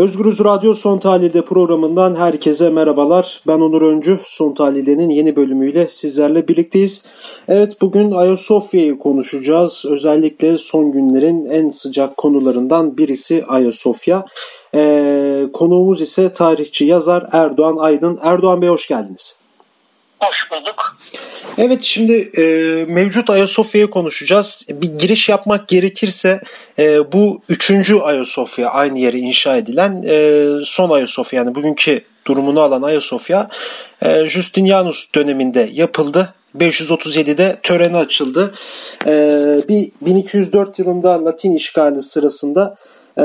Özgürüz Radyo Son Tahlil'de programından herkese merhabalar. Ben Onur Öncü. Son Tahlil'de'nin yeni bölümüyle sizlerle birlikteyiz. Evet bugün Ayasofya'yı konuşacağız. Özellikle son günlerin en sıcak konularından birisi Ayasofya. Ee, konuğumuz ise tarihçi yazar Erdoğan Aydın. Erdoğan Bey hoş geldiniz. Hoş bulduk. Evet şimdi e, mevcut Ayasofya'yı konuşacağız. Bir giriş yapmak gerekirse e, bu üçüncü Ayasofya aynı yere inşa edilen e, son Ayasofya yani bugünkü durumunu alan Ayasofya e, Justinianus döneminde yapıldı. 537'de töreni açıldı. E, bir 1204 yılında Latin işgali sırasında e,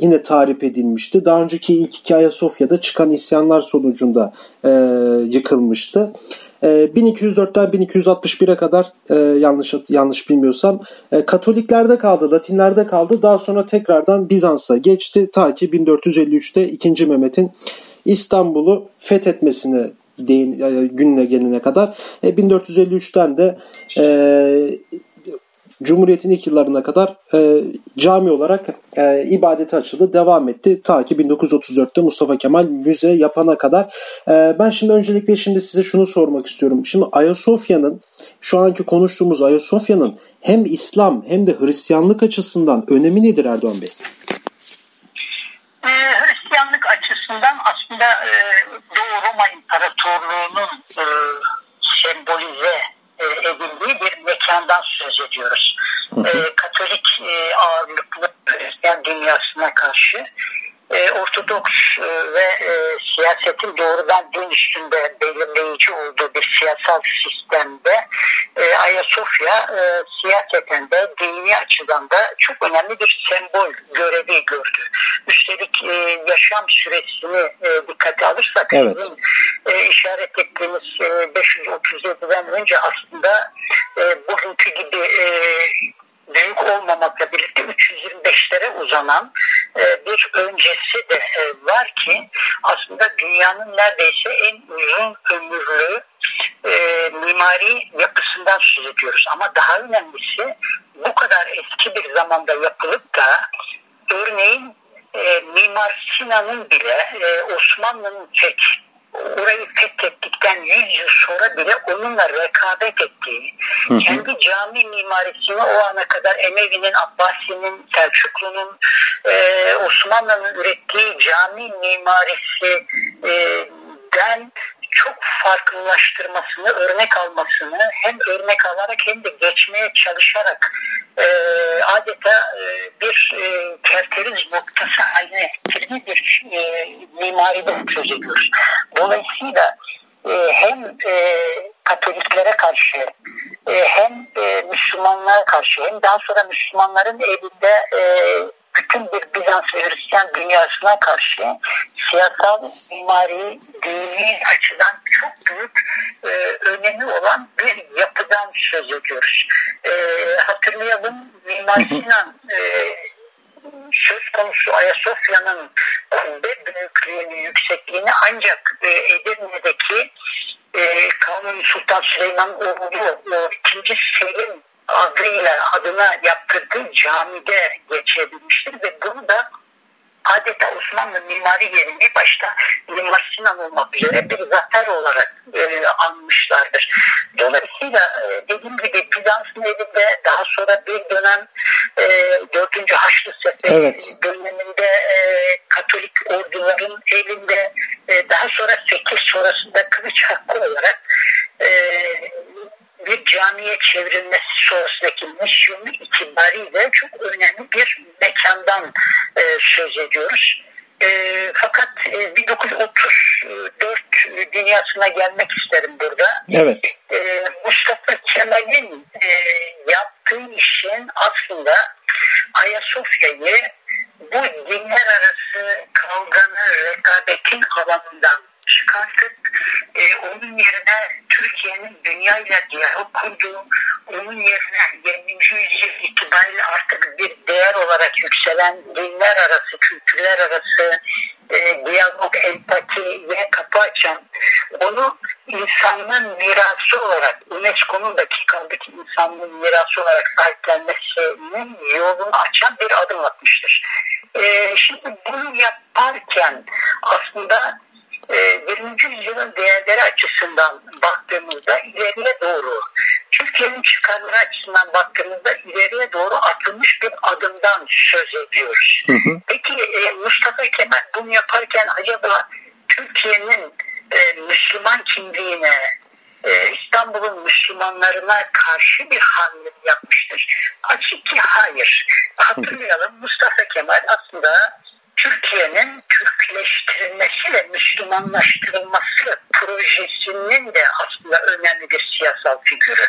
yine tarif edilmişti. Daha önceki ilk iki Ayasofya'da çıkan isyanlar sonucunda e, yıkılmıştı. 1204'ten e, 1261'e kadar e, yanlış yanlış bilmiyorsam e, Katoliklerde kaldı, Latinlerde kaldı. Daha sonra tekrardan Bizans'a geçti ta ki 1453'te 2. Mehmet'in İstanbul'u fethetmesine değin, gününe gelene kadar. 1453'ten de Cumhuriyet'in ilk yıllarına kadar e, cami olarak e, ibadete açıldı. Devam etti. Ta ki 1934'te Mustafa Kemal müze yapana kadar. E, ben şimdi öncelikle şimdi size şunu sormak istiyorum. Şimdi Ayasofya'nın şu anki konuştuğumuz Ayasofya'nın hem İslam hem de Hristiyanlık açısından önemi nedir Erdoğan Bey? Ee, Hristiyanlık açısından aslında e, Doğu Roma İmparatorluğu'nun e, sembolize e, edildiği bir mekandan söz ediyoruz. E, Katolik e, ağırlıklı Hristiyan dünyasına karşı e, Ortodoks e, ve e, siyasetin doğrudan din üstünde belirleyici olduğu bir siyasal sistemde e, Ayasofya e, siyaseten de dini açıdan da çok önemli bir sembol görevi gördü. Üstelik e, yaşam süresini e, dikkate alırsak evet. sizin e, işaret ettiğiniz e, 537'den önce aslında e, bugünkü gibi e, büyük olmamakla birlikte 325'lere uzanan e, bir öncesi de e, var ki aslında dünyanın neredeyse en uzun ömürlü e, mimari yapısından söz ediyoruz. Ama daha önemlisi bu kadar eski bir zamanda yapılıp da örneğin e, Mimar Sinan'ın bile e, Osmanlı'nın tek orayı fethettikten 100 yıl sonra bile onunla rekabet ettiği, hı hı. kendi cami mimarisini o ana kadar Emevi'nin, Abbasi'nin, Selçuklu'nun, e, Osmanlı'nın ürettiği cami mimarisi e, den çok farklılaştırmasını, örnek almasını hem örnek alarak hem de geçmeye çalışarak e, adeta e, bir e, kerteriz noktası haline getirdiği bir e, mimaride söz ediyoruz. Dolayısıyla e, hem e, Katoliklere karşı e, hem e, Müslümanlara karşı hem daha sonra Müslümanların elinde e, bütün bir Bizans ve Hristiyan dünyasına karşı siyasal, mimari, dini açıdan çok büyük e, önemi olan bir yapıdan söz ediyoruz. E, hatırlayalım Mimar Sinan e, söz konusu Ayasofya'nın kubbe büyüklüğünü, yüksekliğini ancak e, Edirne'deki e, Kanuni Sultan Süleyman oğlu o ikinci Selim adıyla adına yaptırdığı camide geçebilmiştir ve bunu da adeta Osmanlı mimari yerini başta Mimar Sinan olmak üzere bir zafer olarak e, anmışlardır. Dolayısıyla e, dediğim gibi Bizans'ın elinde daha sonra bir dönem e, 4. Haçlı Seferi evet. döneminde e, Katolik orduların elinde e, daha sonra 8 sonrasında kılıç hakkı olarak e, bir camiye çevrilmesi sonrasındaki misyonu itibariyle çok önemli bir mekandan e, söz ediyoruz. E, fakat e, 1934 dünyasına gelmek isterim burada. Evet. E, Mustafa Kemal'in e, yaptığı işin aslında Ayasofya'yı bu dinler arası kavganın, rekabetin alanından çıkartıp e, onun yerine Türkiye'nin dünya ile diyalog kurduğu, onun yerine 20. yüzyıl itibariyle artık bir değer olarak yükselen dinler arası, kültürler arası e, diyalog, empatiye kapı açan, onu insanlığın mirası olarak, UNESCO'nun dakikadaki insanlığın mirası olarak sahiplenmesinin yolunu açan bir adım atmıştır. E, şimdi bunu yaparken aslında 20. E, yüzyılın değerleri açısından baktığımızda ileriye doğru, Türkiye'nin çıkarları açısından baktığımızda ileriye doğru atılmış bir adımdan söz ediyoruz. Hı hı. Peki e, Mustafa Kemal bunu yaparken acaba Türkiye'nin e, Müslüman kimliğine, İstanbul'un Müslümanlarına karşı bir hamle yapmıştır. Açık ki hayır. Hatırlayalım Mustafa Kemal aslında Türkiye'nin Türkleştirilmesi ve Müslümanlaştırılması projesinin de aslında önemli bir siyasal figürü.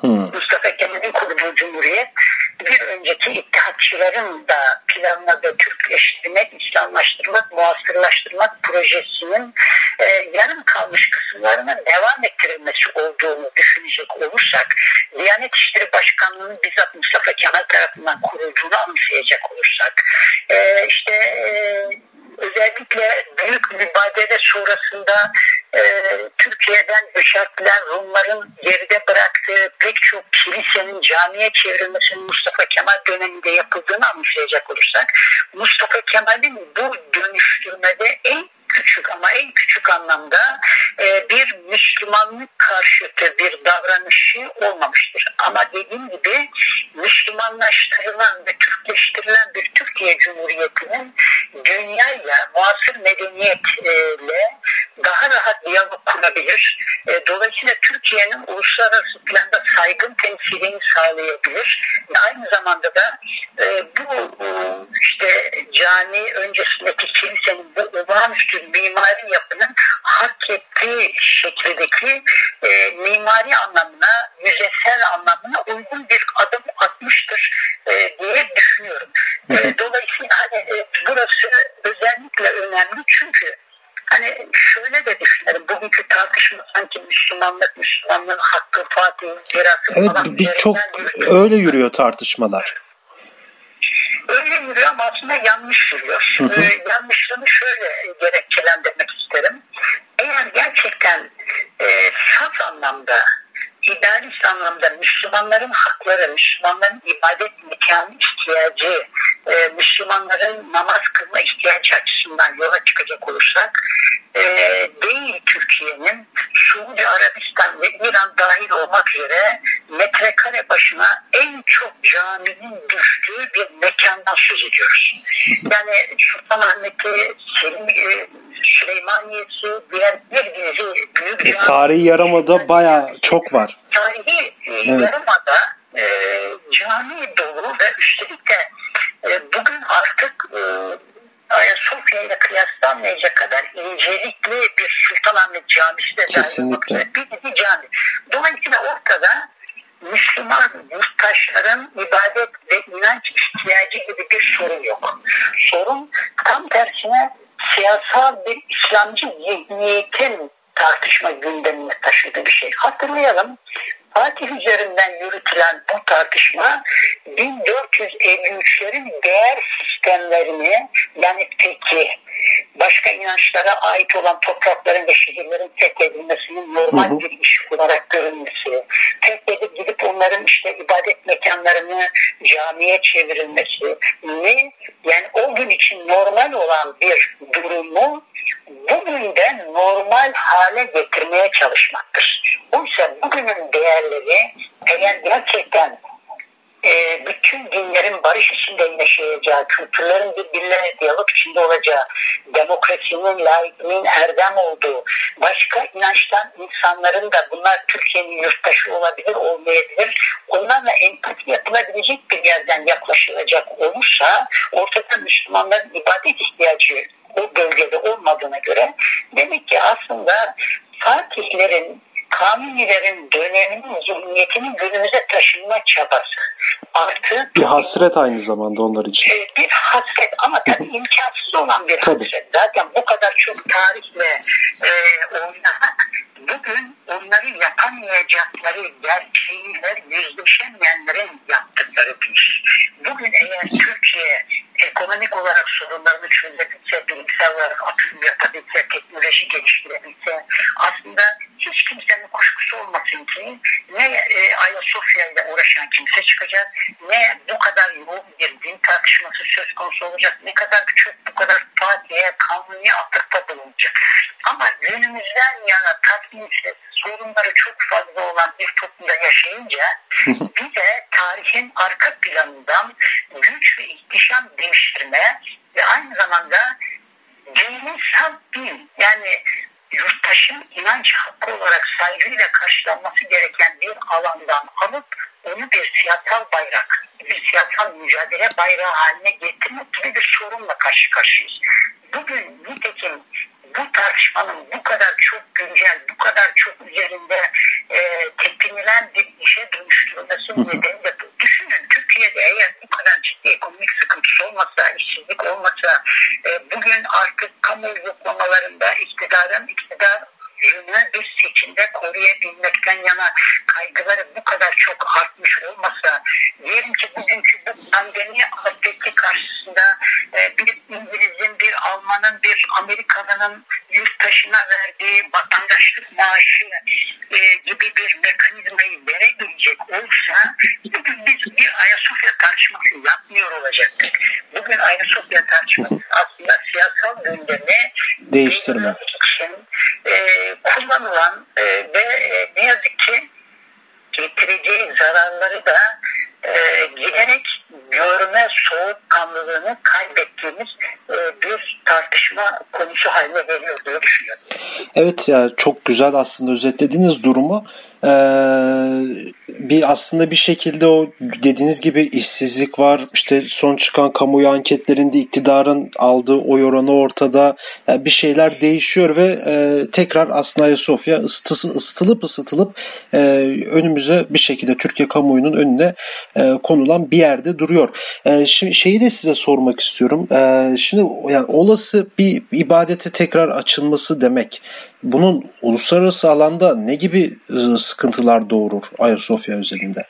Hmm. Mustafa Kemal'in kurduğu Cumhuriyet bir önceki ittihatçıların da planladığı Türkleştirmek, İslamlaştırmak, muasırlaştırmak projesinin e, yarım kalmış kısımlarına devam ettirilmesi olduğunu düşünecek olursak, Diyanet İşleri Başkanlığı'nın bizzat Mustafa Kemal tarafından kurulduğunu anımsayacak olursak, e, işte e, özellikle büyük mübadele sonrasında e, Türkiye'den göçerttiler Rumların geride bıraktığı pek çok kilisenin camiye çevrilmesinin Mustafa Kemal döneminde yapıldığını anımsayacak olursak Mustafa Kemal'in bu dönüştürmede en küçük ama en küçük anlamda e, Müslümanlık karşıtı bir davranışı olmamıştır. Ama dediğim gibi Müslümanlaştırılan ve Türkleştirilen bir Türkiye Cumhuriyeti'nin dünyayla, muasır medeniyetle daha rahat diyalog kurabilir. E, dolayısıyla Türkiye'nin uluslararası planda saygın temsilini sağlayabilir. Aynı zamanda da e, bu işte cami öncesindeki kilisenin bu olağanüstü mimari yapının hak ettiği şekildeki e, mimari anlamına, müzesel anlamına uygun bir adım atmıştır e, diye düşünüyorum. E, dolayısıyla hani, e, burası özellikle önemli çünkü Hani şöyle de düşünelim. Bugünkü tartışma sanki Müslümanlık, Müslümanlığın hakkı, Fatih, mirası evet, falan. Bir çok öyle yürüyor tartışmalar. Öyle yürüyor ama aslında yanlış yürüyor. Hı hı. Ee, yanlışlığını şöyle gerekçelendirmek isterim. Eğer gerçekten e, saf anlamda idealist anlamda Müslümanların hakları, Müslümanların ibadet imkanı ihtiyacı, e, Müslümanların namaz kılma ihtiyacı açısından yola çıkacak olursak e, değil Türkiye'nin Suudi Arabistan ve İran dahil olmak üzere metrekare başına en çok caminin düştüğü bir mekandan söz ediyoruz. Yani Sultanahmet'i, Selim, e, Süleymaniye'si, diğer bir Tarihi yaramada baya çok var. Tarihi e, evet. yaramada e, cami dolu ve üstelik de e, bugün artık e, Ayasofya ile kıyaslanmayacak kadar incelikli bir Sultanahmet Camisi de Kesinlikle. bir dizi cami. Dolayısıyla ortada Müslüman yurttaşların ibadet ve inanç ihtiyacı gibi bir sorun yok. Sorun tam tersine siyasal bir İslamcı zihniyetin tartışma gündemine taşıdığı bir şey. Hatırlayalım Fatih üzerinden yürütülen bu tartışma 1453'lerin değer sistemlerini yani peki başka inançlara ait olan toprakların ve şehirlerin fethedilmesinin normal bir iş olarak görünmesi, onların işte ibadet mekanlarını camiye çevirilmesi ne yani o gün için normal olan bir durumu bugünden normal hale getirmeye çalışmaktır. Oysa bugünün değerleri eğer gerçekten e, bütün dinlerin barış içinde yaşayacağı, kültürlerin birbirlerine diyalog içinde olacağı, demokrasinin, laikliğin erdem olduğu, başka inançtan insanların da bunlar Türkiye'nin yurttaşı olabilir, olmayabilir, onlarla empati yapılabilecek bir yerden yaklaşılacak olursa ortada Müslümanların ibadet ihtiyacı o bölgede olmadığına göre demek ki aslında Fatihlerin Kanunilerin döneminin zihniyetinin günümüze taşınma çabası. Artı bir hasret aynı zamanda onlar için. E, bir hasret ama tabii imkansız olan bir tabii. hasret. Zaten bu kadar çok tarihle e, oynamak bugün onları yapamayacakları gerçeğiyle yüzleşemeyenlerin yaptıkları bir iş. Bugün eğer Türkiye ekonomik olarak sorunlarını çözebilse, bilimsel olarak atılım yapabilse, teknoloji geliştirebilse aslında hiç kimsenin kuşkusu olmasın ki ne e, Ayasofya ile uğraşan kimse çıkacak ne bu kadar yoğun bir din tartışması söz konusu olacak ne kadar çok bu kadar Fatih'e kanuni atıkta bulunacak. Ama günümüzden yana tatminsiz sorunları çok fazla olan bir toplumda yaşayınca bir de tarihin arka planından güç ve ihtişam değiştirme ve aynı zamanda dininsel din yani yurttaşın inanç hakkı olarak saygıyla karşılanması gereken bir alandan alıp onu bir siyasal bayrak, bir siyasal mücadele bayrağı haline getirmek gibi bir sorunla karşı karşıyayız. Bugün nitekim bu tartışmanın bu kadar çok güncel, bu kadar çok üzerinde e, tepinilen bir işe dönüştürülmesi nedeni de. Düşünün Türkiye'de eğer bu kadar ciddi ekonomik sıkıntısı olmasa, işsizlik olmasa, e, bugün artık kamu yoklamalarında iktidarın iktidar yönüne bir seçimde koruyabilmekten yana kaygıları bu kadar çok artmış olmasa diyelim ki bugünkü bu pandemi afeti karşısında e, bir İngiliz'in, bir Alman'ın, bir Amerikalı'nın yurttaşına verdiği vatandaşlık maaşı e, gibi bir mekanizmayı verebilecek olsa biz bir Ayasofya tartışması yapmıyor olacaktık. Bugün Ayasofya tartışması aslında siyasal gündemi değiştirme için e, kullanılan e, ve e, ne yazık ki getireceği zararları da e, giderek görme soğukkanlılığını kaybettiğimiz e, bir tartışma konusu haline geliyor diye düşünüyorum. Evet ya çok güzel aslında özetlediğiniz durumu ee, bir aslında bir şekilde o dediğiniz gibi işsizlik var. İşte son çıkan kamuoyu anketlerinde iktidarın aldığı oy oranı ortada. Yani bir şeyler değişiyor ve e, tekrar aslında Ayasofya ısıtısı, ısıtılıp ısıtılıp e, önümüze bir şekilde Türkiye kamuoyunun önüne e, konulan bir yerde duruyor. E, şimdi şeyi de size sormak istiyorum. E, şimdi yani olası bir ibadete tekrar açılması demek bunun uluslararası alanda ne gibi ıı, sıkıntılar doğurur Ayasofya özelinde?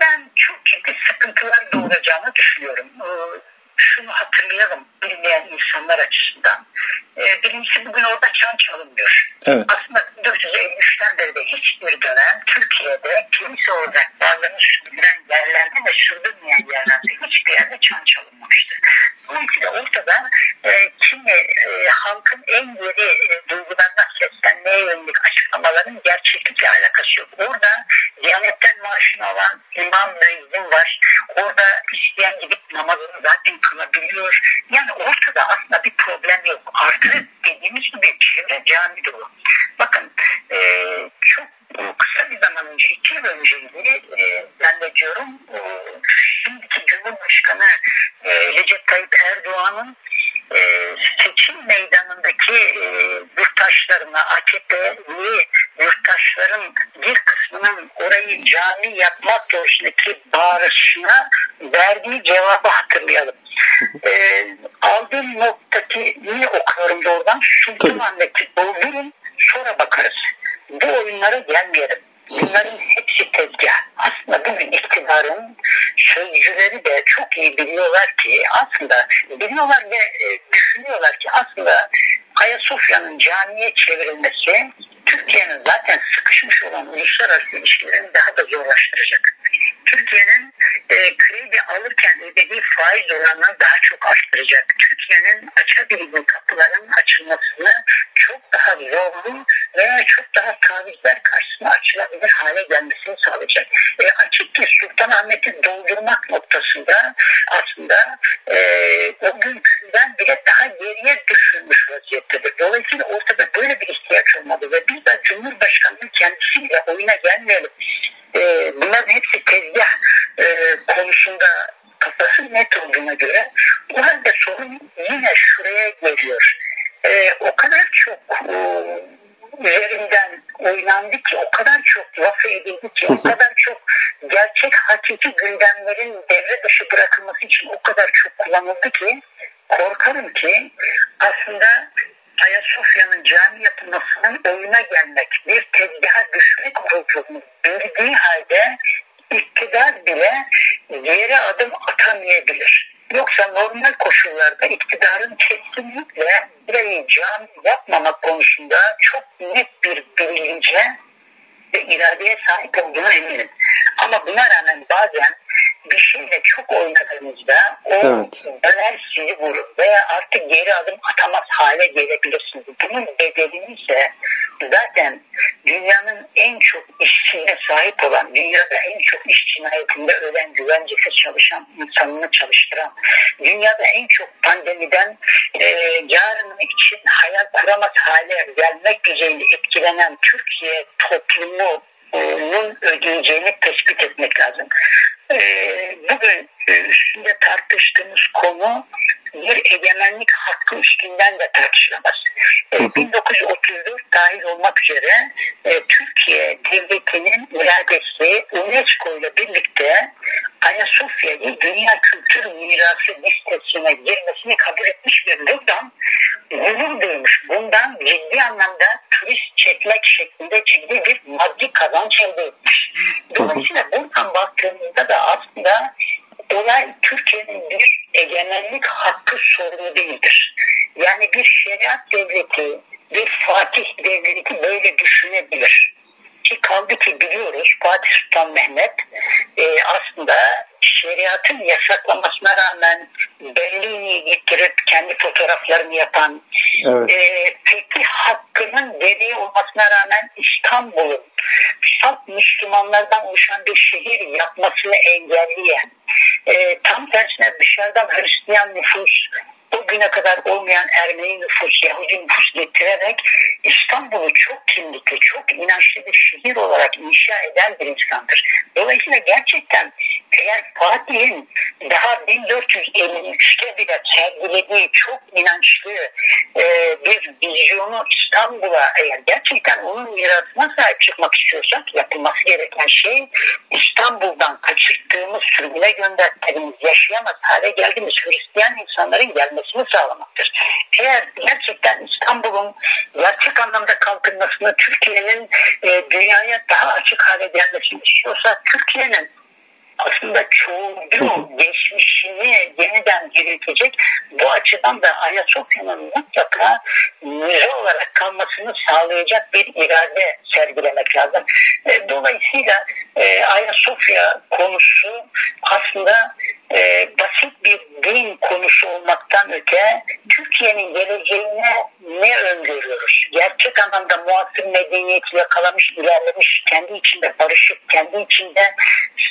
Ben çok ciddi sıkıntılar doğuracağını düşünüyorum. Şunu hatırlayalım bilmeyen insanlar açısından. Birincisi bugün orada çan çalınmıyor. Evet. Aslında 1953'ten beri de hiçbir dönem Türkiye'de kilise ordaklarını sürdüren yerlerde ve sürdürmeyen yerlerde hiçbir yerde çan çalınmamıştı. Dolayısıyla ortada e, kimi e, halkın en yeri açıklamaların gerçeklikle alakası yok. Orada Diyanetten maaşını alan imam müezzin var. Orada isteyen gidip namazını zaten kılabiliyor. Yani ortada aslında bir problem yok. Artı dediğimiz gibi çevre cami dolu. Bakın e, çok kısa bir zaman önce, iki yıl önceydi e, ben de diyorum e, şimdiki Cumhurbaşkanı e, Recep Tayyip Erdoğan'ın e, seçim meydanındaki e, yurttaşlarına, AKP'li yurttaşların bir kısmının cami yapmak doğrusundaki bağırışına verdiği cevabı hatırlayalım. e, aldığım noktaki niye okuyorum doğrudan? Sultanahmet'i doldurun sonra bakarız. Bu oyunlara gelmeyelim. Bunların hepsi tezgah. Aslında bugün iktidarın sözcüleri de çok iyi biliyorlar ki aslında biliyorlar ve e, düşünüyorlar ki aslında Ayasofya'nın camiye çevrilmesi Türkiye'nin zaten sıkışmış olan uluslararası ilişkilerini daha da zorlaştıracak. Türkiye'nin e, kredi alırken ödediği faiz oranını daha çok arttıracak. Türkiye'nin açabildiği kapıların açılmasını çok daha zorlu veya çok daha tavizler karşısına açılabilir hale gelmesini sağlayacak. E, açık ki Sultanahmet'i doldurmak noktasında aslında e, o günkünden bile daha geriye düşürmüş vaziyettedir. Dolayısıyla ortada böyle bir ihtiyaç olmalı ve biz de Cumhurbaşkanı'nın kendisiyle oyuna gelmeyelim. E, bunların hepsi tezgah e, konusunda kafası net olduğuna göre bu halde sorun yine şuraya geliyor. E, o kadar çok e, üzerinden oynandı ki o kadar çok laf edildi ki o kadar çok gerçek hakiki gündemlerin devre dışı bırakılması için o kadar çok kullanıldı ki korkarım ki aslında Ayasofya'nın cami yapılmasının oyuna gelmek, bir tezgaha düşmek olduğunu bildiği halde iktidar bile geri adım atamayabilir. Yoksa normal koşullarda iktidarın kesinlikle burayı cami yapmamak konusunda çok net bir bilince ve iradeye sahip olduğuna eminim. Ama buna rağmen bazen şeyle çok oynadığınızda o evet. döner sizi vurur veya artık geri adım atamaz hale gelebilirsiniz. Bunun bedelini ise zaten dünyanın en çok işçiye sahip olan, dünyada en çok iş cinayetinde ölen, güvencesiz çalışan insanını çalıştıran, dünyada en çok pandemiden e, yarın için hayal kuramaz hale gelmek düzeyinde etkilenen Türkiye toplumunun ödeyeceğini tespit etmek lazım. Ee, bugün e, üstünde tartıştığımız konu bir egemenlik hakkı üstünden de tartışılamaz. 1934 dahil olmak üzere e, Türkiye devletinin iradesi UNESCO ile birlikte Ayasofya'yı Dünya Kültür Mirası listesine girmesini kabul etmiş ve buradan gurur duymuş. Bundan ciddi anlamda turist çekmek şeklinde ciddi bir maddi kazanç elde etmiş. Dolayısıyla buradan baktığımızda da aslında olay Türkiye'nin bir egemenlik hakkı sorunu değildir. Yani bir şeriat devleti, bir Fatih devleti böyle düşünebilir. Ki kaldı ki biliyoruz Fatih Sultan Mehmet e, aslında şeriatın yasaklamasına rağmen Berlin'i getirip kendi fotoğraflarını yapan evet. e, peki hakkının gereği olmasına rağmen İstanbul'un salt Müslümanlardan oluşan bir şehir yapmasını engelleyen e, tam tersine dışarıdan Hristiyan nüfus o güne kadar olmayan Ermeni nüfus, Yahudi nüfus getirerek İstanbul'u çok kimlikli, çok inançlı bir şehir olarak inşa eden bir insandır. Dolayısıyla gerçekten eğer Fatih'in daha 1453'te bile sergilediği çok inançlı e, bir vizyonu İstanbul'a eğer gerçekten onun mirasına sahip çıkmak istiyorsak yapılması gereken şey İstanbul'dan kaçırttığımız, sürgüne gönderdiğimiz, yaşayamaz hale geldiğimiz Hristiyan insanların gelmesini sağlamaktır. Eğer gerçekten İstanbul'un gerçek anlamda kalkınmasını Türkiye'nin e, dünyaya daha açık hale gelmesini istiyorsa Türkiye'nin aslında çoğunluğu geçmişini yeniden diriltecek. Bu açıdan da Ayasofya'nın mutlaka müze olarak kalmasını sağlayacak bir irade sergilemek lazım. E, dolayısıyla e, Ayasofya konusu aslında e, basit bir din konusu olmaktan öte Türkiye'nin geleceğine ne öngörüyoruz? Gerçek anlamda muasır medeniyeti yakalamış, ilerlemiş, kendi içinde barışık, kendi içinde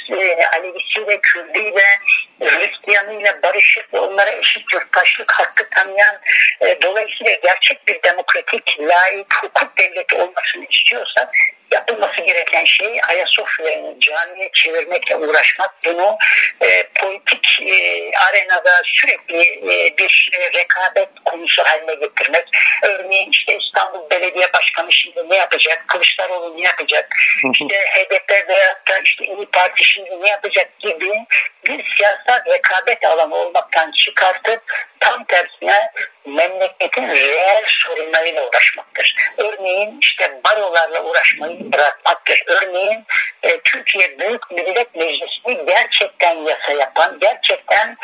e, Alevisiyle, Kürdüyle, Hristiyanıyla barışık ve onlara eşit yurttaşlık hakkı tanıyan e, dolayısıyla gerçek bir demokratik, layık hukuk devleti olmasını istiyorsa yapılması gereken şey Ayasofya'yı camiye çevirmekle uğraşmak. Bunu e, politik e, arenada sürekli e, bir e, rekabet konusu haline getirmek. Örneğin işte İstanbul Belediye Başkanı şimdi ne yapacak? Kılıçdaroğlu ne yapacak? İşte HDP veya da işte İyi Parti şimdi ne yapacak gibi bir siyasal rekabet alanı olmaktan çıkartıp tam tersine memleketin reel sorunlarıyla uğraşmaktır. Örneğin işte barolarla uğraşmayı bırakmaktır. Örneğin e, Türkiye Büyük Millet Meclisi'ni gerçekten yasa yapan, gerçekten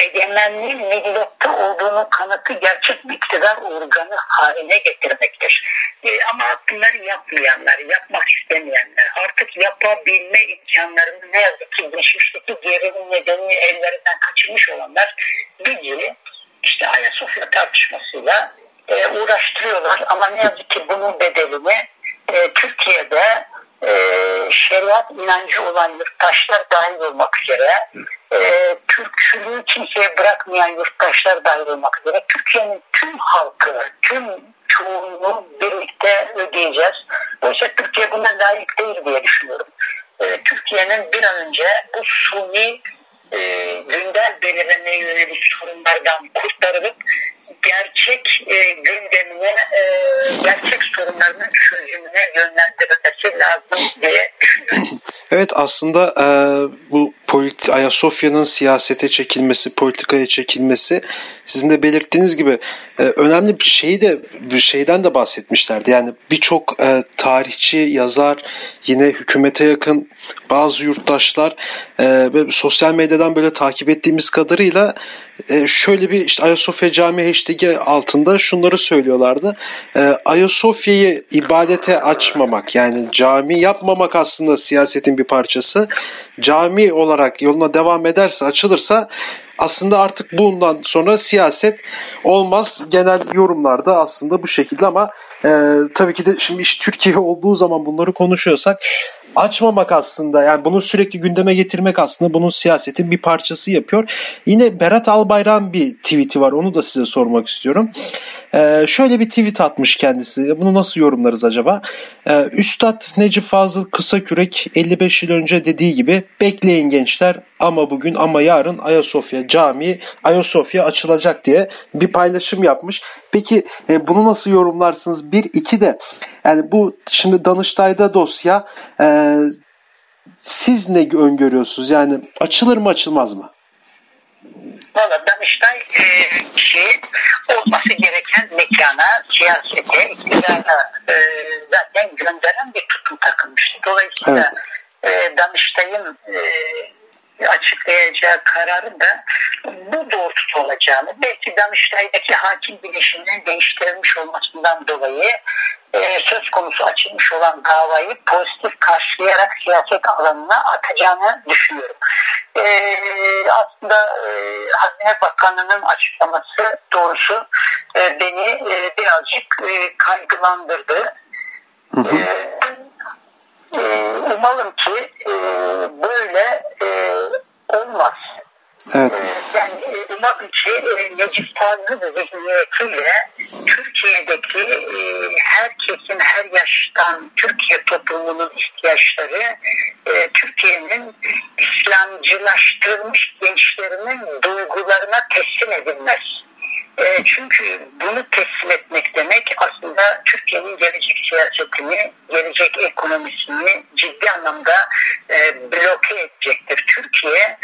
egemenliğin millette olduğunu kanıtı gerçek iktidar organı haline getirmektir. E, ama bunları yapmayanlar, yapmak istemeyenler, artık yapabilme imkanlarını ne yazık ki geçmişteki gerilim nedeniyle ellerinden kaçırmış olanlar bizi işte Ayasofya tartışmasıyla e, uğraştırıyorlar. Ama ne yazık ki bunun bedelini e, Türkiye'de e, şeriat inancı olan yurttaşlar dahil olmak üzere e, Türkçülüğü kimseye bırakmayan yurttaşlar dahil olmak üzere Türkiye'nin tüm halkı, tüm çoğunluğu birlikte ödeyeceğiz. Oysa Türkiye buna layık değil diye düşünüyorum. E, Türkiye'nin bir an önce bu suni e, gündem belirlemeye yönelik sorunlardan kurtarılıp gerçek e, gündemine e, gerçek sorunlarının çözümüne yönlendirilmesi lazım diye düşünüyorum. Evet aslında e, bu politi Ayasofya'nın siyasete çekilmesi, politikaya çekilmesi sizin de belirttiğiniz gibi e, önemli bir şeyi de bir şeyden de bahsetmişlerdi. Yani birçok e, tarihçi, yazar, yine hükümete yakın bazı yurttaşlar e, sosyal medyadan böyle takip ettiğimiz kadarıyla e, şöyle bir işte Ayasofya Camii hashtag'i altında şunları söylüyorlardı. E, Ayasofya'yı ibadete açmamak yani cami yapmamak aslında siyasetin bir parçası. Cami olarak yoluna devam ederse açılırsa aslında artık bundan sonra siyaset olmaz. Genel yorumlarda aslında bu şekilde ama e, tabii ki de şimdi iş Türkiye olduğu zaman bunları konuşuyorsak açmamak aslında yani bunu sürekli gündeme getirmek aslında bunun siyasetin bir parçası yapıyor. Yine Berat Albayrak'ın bir tweet'i var onu da size sormak istiyorum. Ee, şöyle bir tweet atmış kendisi. Bunu nasıl yorumlarız acaba? Ee, Üstad Necip Fazıl Kısakürek 55 yıl önce dediği gibi bekleyin gençler ama bugün ama yarın Ayasofya Camii Ayasofya açılacak diye bir paylaşım yapmış. Peki e, bunu nasıl yorumlarsınız? Bir, iki de yani bu şimdi Danıştay'da dosya e, siz ne öngörüyorsunuz? Yani açılır mı açılmaz mı? Valla Danıştay e, şey, olması gereken mekana, siyasete, iktidara e, zaten gönderen bir tutum takılmıştı. Dolayısıyla evet. e, Danıştay'ın e, açıklayacağı kararın da bu doğrultuda olacağını, belki Danıştay'daki hakim bileşiminin değiştirilmiş olmasından dolayı e, söz konusu açılmış olan davayı pozitif karşılayarak siyaset alanına atacağını düşünüyorum. E, aslında e, Hazine Bakanı'nın açıklaması doğrusu e, beni e, birazcık e, kaygılandırdı. Hı hı. E, e, umalım ki e, böyle e, olmaz. Evet. Yani umalım ki Necip Fazıl zihniyetiyle Türkiye'deki e, herkesin her yaştan Türkiye toplumunun ihtiyaçları e, Türkiye'nin İslamcılaştırılmış gençlerinin duygularına teslim edilmez. E, çünkü bunu teslim etmek demek aslında Türkiye'nin gelecek siyasetini, gelecek ekonomisini ciddi anlamda bloke edecektir. Türkiye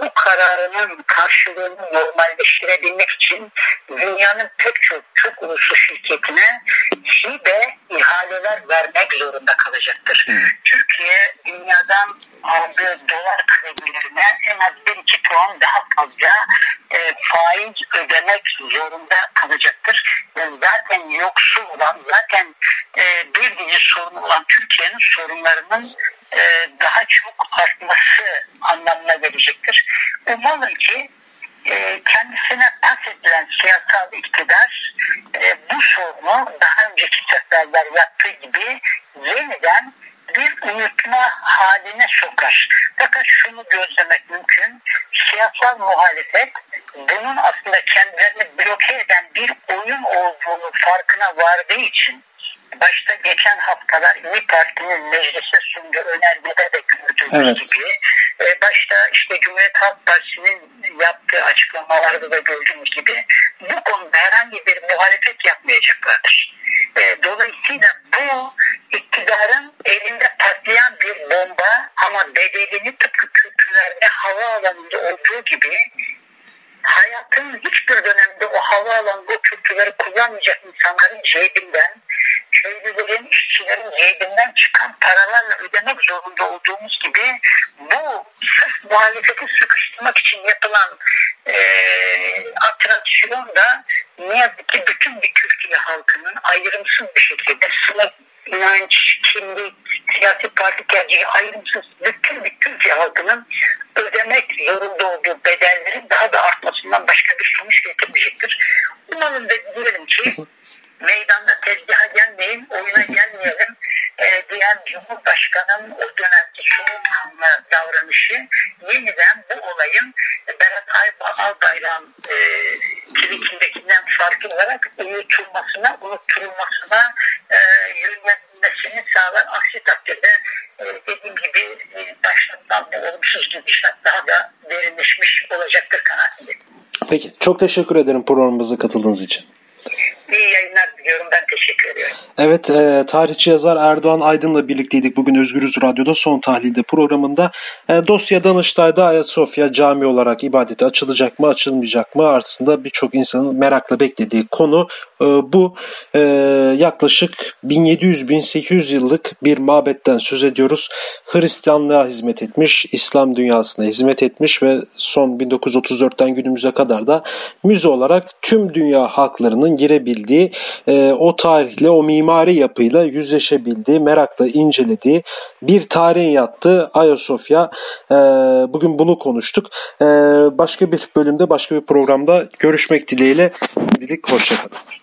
bu kararının karşılığını normalleştirebilmek için dünyanın pek çok çok uluslu şirketine hibe ihaleler vermek zorunda kalacaktır. Hmm. Türkiye dünyadan aldığı dolar kredilerine en az bir iki puan daha fazla e, faiz ödemek zorunda kalacaktır. E, zaten yoksul olan, zaten e, bir dizi sorunu olan Türkiye'nin sorunlarının e, daha çok artması anlamına gelecektir. Umalım ki e, kendisine pas edilen siyasal iktidar e, bu sorunu daha önceki seferler yaptığı gibi yeniden bir unutma haline sokar. Fakat şunu gözlemek mümkün. Siyasal muhalefet bunun aslında kendilerini bloke eden bir oyun olduğunu farkına vardığı için başta geçen haftalar İyi Parti'nin meclise sunduğu önergede de gördüğümüz evet. gibi e, başta işte Cumhuriyet Halk Partisi'nin yaptığı açıklamalarda da gördüğümüz gibi bu konuda herhangi bir muhalefet yapmayacaklardır. E, dolayısıyla bu iktidarın elinde patlayan bir bomba ama bedelini tıpkı Kürtlerde havaalanında olduğu gibi hayatın hiçbir dönemde o havaalanında kültürleri kullanmayacak insanların cebinden, köylülerin, işçilerin cebinden çıkan paralarla ödemek zorunda olduğumuz gibi bu sırf muhalefeti sıkıştırmak için yapılan e, atraksiyon da ne yazık ki bütün bir Türkiye halkının ayrımsız bir şekilde sınıf, inanç, kimlik, siyasi parti tercihi ayrımsız bütün bir Türkiye halkının ödemek zorunda olduğu bedellerin daha da artmasından başka bir sonuç getirmeyecektir. Umarım da diyelim ki meydanda tezgaha gelmeyin, oyuna gelmeyelim e, diyen Cumhurbaşkanı'nın o dönemki soğukkanlı davranışı yeniden bu olayın Berat Albayrak'ın e, tweetindekinden farklı olarak unutulmasına, unutturulmasına e, yönlenmesini sağlar. Aksi takdirde e, dediğim gibi e, başlıktan bu olumsuz gidişat daha da derinleşmiş olacaktır kanaatindeyim. Peki çok teşekkür ederim programımıza katıldığınız için. İyi yayınlar ediyorum. Ben teşekkür ediyorum. Evet, e, tarihçi yazar Erdoğan Aydın'la birlikteydik bugün Özgürüz Radyo'da son tahlilde programında. E, dosya Danıştay'da Ayasofya cami olarak ibadete açılacak mı, açılmayacak mı? Aslında birçok insanın merakla beklediği konu e, bu. E, yaklaşık 1700-1800 yıllık bir mabetten söz ediyoruz. Hristiyanlığa hizmet etmiş, İslam dünyasına hizmet etmiş ve son 1934'ten günümüze kadar da müze olarak tüm dünya halklarının girebildiği e, o tarihle, o mimari yapıyla yüzleşebildiği, merakla incelediği bir tarihin yattığı Ayasofya. E, bugün bunu konuştuk. E, başka bir bölümde, başka bir programda görüşmek dileğiyle. Şimdilik hoşçakalın.